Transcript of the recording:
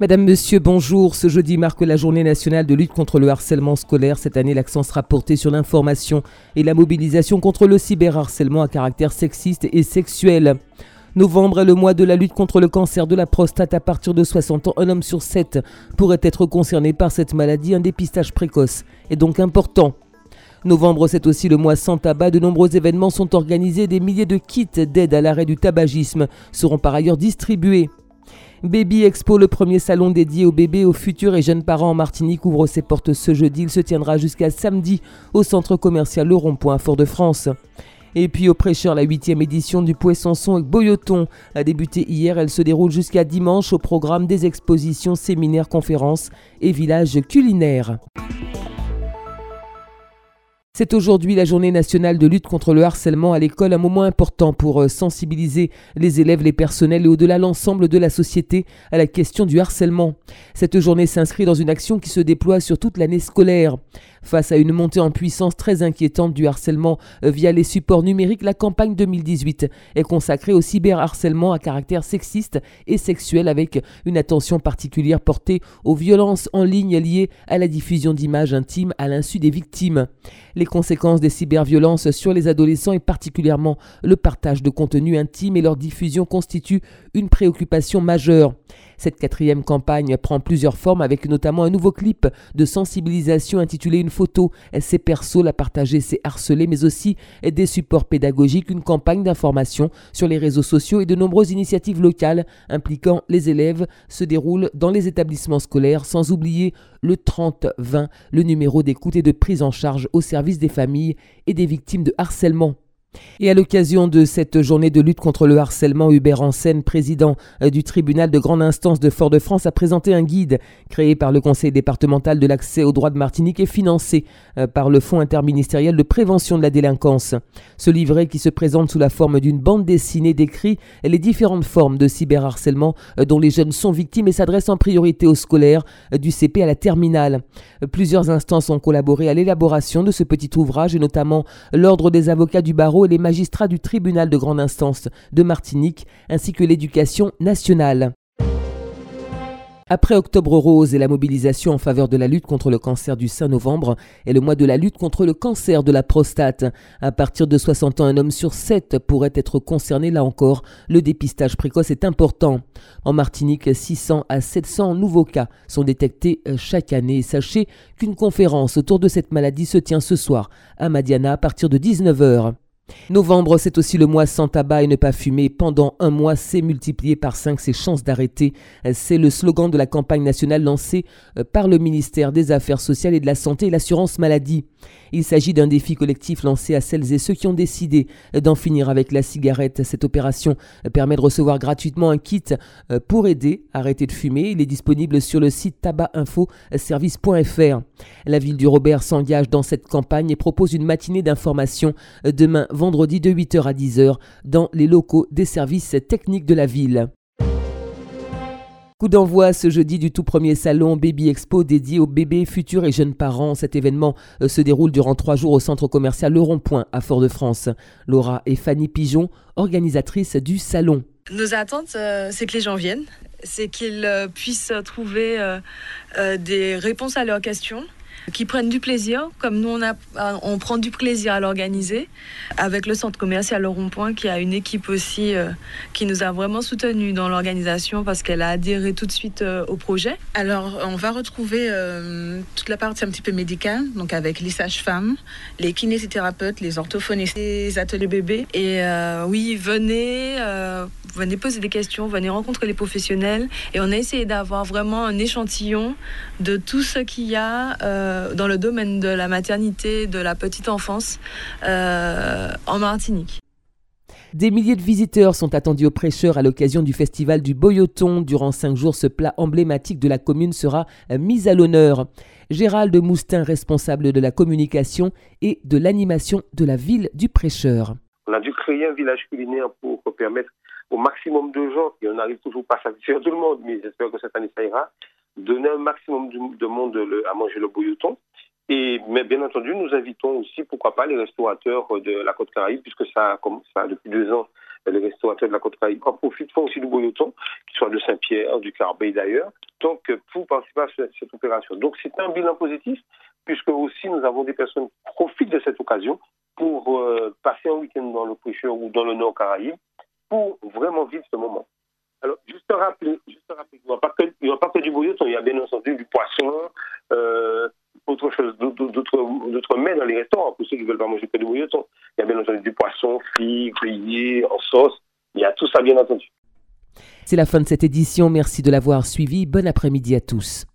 Madame, Monsieur, bonjour. Ce jeudi marque la journée nationale de lutte contre le harcèlement scolaire. Cette année, l'accent sera porté sur l'information et la mobilisation contre le cyberharcèlement à caractère sexiste et sexuel. Novembre est le mois de la lutte contre le cancer de la prostate. À partir de 60 ans, un homme sur 7 pourrait être concerné par cette maladie. Un dépistage précoce est donc important. Novembre, c'est aussi le mois sans tabac. De nombreux événements sont organisés. Des milliers de kits d'aide à l'arrêt du tabagisme seront par ailleurs distribués. Baby Expo, le premier salon dédié aux bébés, aux futurs et jeunes parents en Martinique, ouvre ses portes ce jeudi. Il se tiendra jusqu'à samedi au centre commercial Le Rond-Point Fort-de-France. Et puis au prêcheur, la huitième édition du Poissonson avec Boyoton a débuté hier. Elle se déroule jusqu'à dimanche au programme des expositions, séminaires, conférences et villages culinaires. C'est aujourd'hui la journée nationale de lutte contre le harcèlement à l'école, un moment important pour euh, sensibiliser les élèves, les personnels et au-delà l'ensemble de la société à la question du harcèlement. Cette journée s'inscrit dans une action qui se déploie sur toute l'année scolaire. Face à une montée en puissance très inquiétante du harcèlement euh, via les supports numériques, la campagne 2018 est consacrée au cyberharcèlement à caractère sexiste et sexuel avec une attention particulière portée aux violences en ligne liées à la diffusion d'images intimes à l'insu des victimes. Les conséquences des cyberviolences sur les adolescents et particulièrement le partage de contenus intimes et leur diffusion constituent une préoccupation majeure. Cette quatrième campagne prend plusieurs formes avec notamment un nouveau clip de sensibilisation intitulé Une photo, c'est perso, la partager, c'est harceler, mais aussi des supports pédagogiques, une campagne d'information sur les réseaux sociaux et de nombreuses initiatives locales impliquant les élèves se déroulent dans les établissements scolaires, sans oublier le 30-20, le numéro d'écoute et de prise en charge au service des familles et des victimes de harcèlement. Et à l'occasion de cette journée de lutte contre le harcèlement, Hubert Ansen, président euh, du tribunal de grande instance de Fort-de-France, a présenté un guide créé par le conseil départemental de l'accès aux droits de Martinique et financé euh, par le Fonds interministériel de prévention de la délinquance. Ce livret, qui se présente sous la forme d'une bande dessinée, décrit les différentes formes de cyberharcèlement euh, dont les jeunes sont victimes et s'adresse en priorité aux scolaires du CP à la terminale. Plusieurs instances ont collaboré à l'élaboration de ce petit ouvrage et notamment l'Ordre des avocats du barreau les magistrats du tribunal de grande instance de Martinique, ainsi que l'éducation nationale. Après Octobre Rose et la mobilisation en faveur de la lutte contre le cancer du sein novembre et le mois de la lutte contre le cancer de la prostate. À partir de 60 ans, un homme sur 7 pourrait être concerné. Là encore, le dépistage précoce est important. En Martinique, 600 à 700 nouveaux cas sont détectés euh, chaque année. Sachez qu'une conférence autour de cette maladie se tient ce soir à Madiana à partir de 19h. Novembre, c'est aussi le mois sans tabac et ne pas fumer. Pendant un mois, c'est multiplié par 5 ses chances d'arrêter. C'est le slogan de la campagne nationale lancée euh, par le ministère des Affaires sociales et de la Santé et l'Assurance Maladie. Il s'agit d'un défi collectif lancé à celles et ceux qui ont décidé d'en finir avec la cigarette. Cette opération permet de recevoir gratuitement un kit euh, pour aider à arrêter de fumer. Il est disponible sur le site tabacinfoservice.fr. La ville du Robert s'engage dans cette campagne et propose une matinée d'information euh, demain vendredi de 8h à 10h dans les locaux des services techniques de la ville. Coup d'envoi ce jeudi du tout premier salon Baby Expo dédié aux bébés, futurs et jeunes parents. Cet événement euh, se déroule durant trois jours au centre commercial Le Rond-Point à Fort-de-France. Laura et Fanny Pigeon, organisatrices du salon. Nos attentes, euh, c'est que les gens viennent, c'est qu'ils euh, puissent trouver des réponses à leurs questions qui prennent du plaisir, comme nous on, a, on prend du plaisir à l'organiser, avec le centre commercial Le Rond-Point qui a une équipe aussi euh, qui nous a vraiment soutenus dans l'organisation parce qu'elle a adhéré tout de suite euh, au projet. Alors on va retrouver euh, toute la partie un petit peu médicale, donc avec les sages-femmes, les kinésithérapeutes, les orthophonistes, les ateliers bébés. Et oui, venez, venez poser des questions, venez rencontrer les professionnels. Et on a essayé d'avoir vraiment un échantillon de tout ce qu'il y a. Euh, dans le domaine de la maternité, de la petite enfance euh, en Martinique. Des milliers de visiteurs sont attendus au prêcheur à l'occasion du festival du Boyoton. Durant cinq jours, ce plat emblématique de la commune sera euh, mis à l'honneur. Gérald Moustin, responsable de la communication et de l'animation de la ville du prêcheur. On a dû créer un village culinaire pour permettre au maximum de gens, et on n'arrive toujours pas à satisfaire tout le monde, mais j'espère que cette année ça ira, donner un maximum de monde à manger le bouillon Et, mais bien entendu, nous invitons aussi, pourquoi pas, les restaurateurs de la Côte Caraïbe, puisque ça, comme ça, depuis deux ans, les restaurateurs de la Côte Caraïbe en profitent, font aussi du boyoton, qu'ils soient de Saint-Pierre, du Carbet d'ailleurs, donc pour participer à cette, opération. Donc c'est un bilan positif, puisque aussi nous avons des personnes qui profitent de cette occasion pour euh, passer un week-end dans le Pêcheur ou dans le Nord Caraïbe, pour vraiment vivre ce moment. Alors, juste un rappeler, il n'y a, pas que du boyoton, il y a bien entendu du poisson, euh, autre chose, d'autres mets dans les restaurants, pour ceux qui ne veulent pas manger que du bouillon. Il y a bien entendu du poisson, frit, grillé, en sauce. Il y a tout ça, bien entendu. C'est la fin de cette édition. Merci de l'avoir suivi. Bon après-midi à tous.